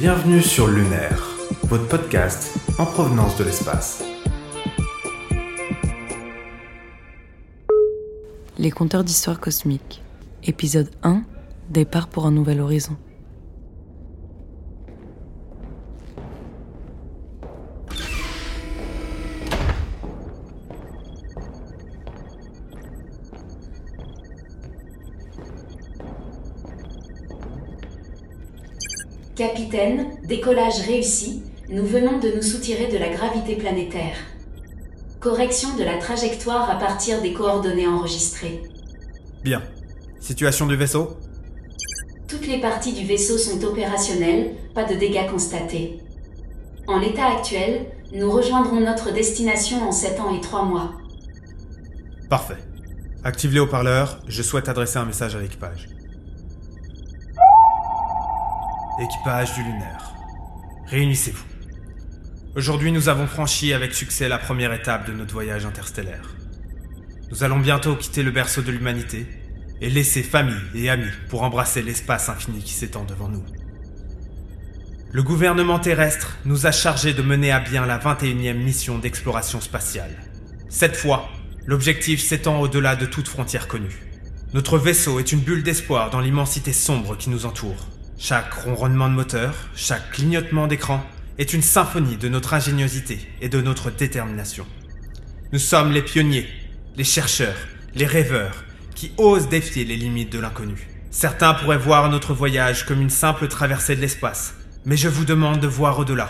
Bienvenue sur Lunaire, votre podcast en provenance de l'espace. Les conteurs d'histoire cosmique. Épisode 1. Départ pour un nouvel horizon. Capitaine, décollage réussi, nous venons de nous soutirer de la gravité planétaire. Correction de la trajectoire à partir des coordonnées enregistrées. Bien. Situation du vaisseau? Toutes les parties du vaisseau sont opérationnelles, pas de dégâts constatés. En l'état actuel, nous rejoindrons notre destination en 7 ans et 3 mois. Parfait. Active les haut-parleurs, je souhaite adresser un message à l'équipage. Équipage du lunaire. Réunissez-vous. Aujourd'hui, nous avons franchi avec succès la première étape de notre voyage interstellaire. Nous allons bientôt quitter le berceau de l'humanité et laisser famille et amis pour embrasser l'espace infini qui s'étend devant nous. Le gouvernement terrestre nous a chargés de mener à bien la 21e mission d'exploration spatiale. Cette fois, l'objectif s'étend au-delà de toute frontière connue. Notre vaisseau est une bulle d'espoir dans l'immensité sombre qui nous entoure. Chaque ronronnement de moteur, chaque clignotement d'écran est une symphonie de notre ingéniosité et de notre détermination. Nous sommes les pionniers, les chercheurs, les rêveurs qui osent défier les limites de l'inconnu. Certains pourraient voir notre voyage comme une simple traversée de l'espace, mais je vous demande de voir au-delà.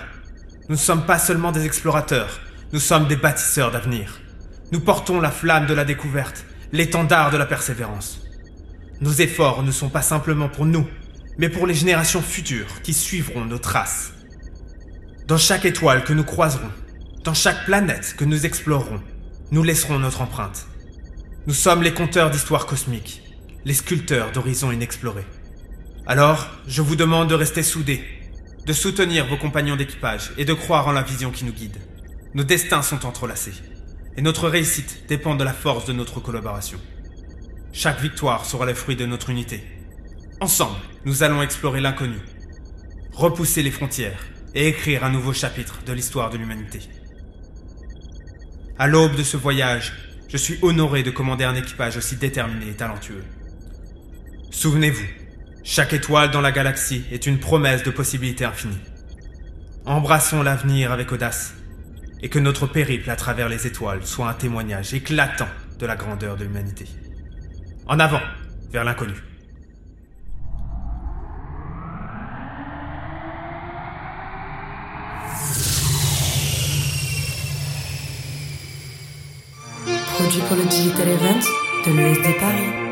Nous ne sommes pas seulement des explorateurs, nous sommes des bâtisseurs d'avenir. Nous portons la flamme de la découverte, l'étendard de la persévérance. Nos efforts ne sont pas simplement pour nous, mais pour les générations futures qui suivront nos traces. Dans chaque étoile que nous croiserons, dans chaque planète que nous explorerons, nous laisserons notre empreinte. Nous sommes les conteurs d'histoire cosmique, les sculpteurs d'horizons inexplorés. Alors, je vous demande de rester soudés, de soutenir vos compagnons d'équipage et de croire en la vision qui nous guide. Nos destins sont entrelacés, et notre réussite dépend de la force de notre collaboration. Chaque victoire sera le fruit de notre unité. Ensemble, nous allons explorer l'inconnu, repousser les frontières et écrire un nouveau chapitre de l'histoire de l'humanité. À l'aube de ce voyage, je suis honoré de commander un équipage aussi déterminé et talentueux. Souvenez-vous, chaque étoile dans la galaxie est une promesse de possibilités infinies. Embrassons l'avenir avec audace et que notre périple à travers les étoiles soit un témoignage éclatant de la grandeur de l'humanité. En avant, vers l'inconnu. Produit pour le Digital Event de l'ESD Paris.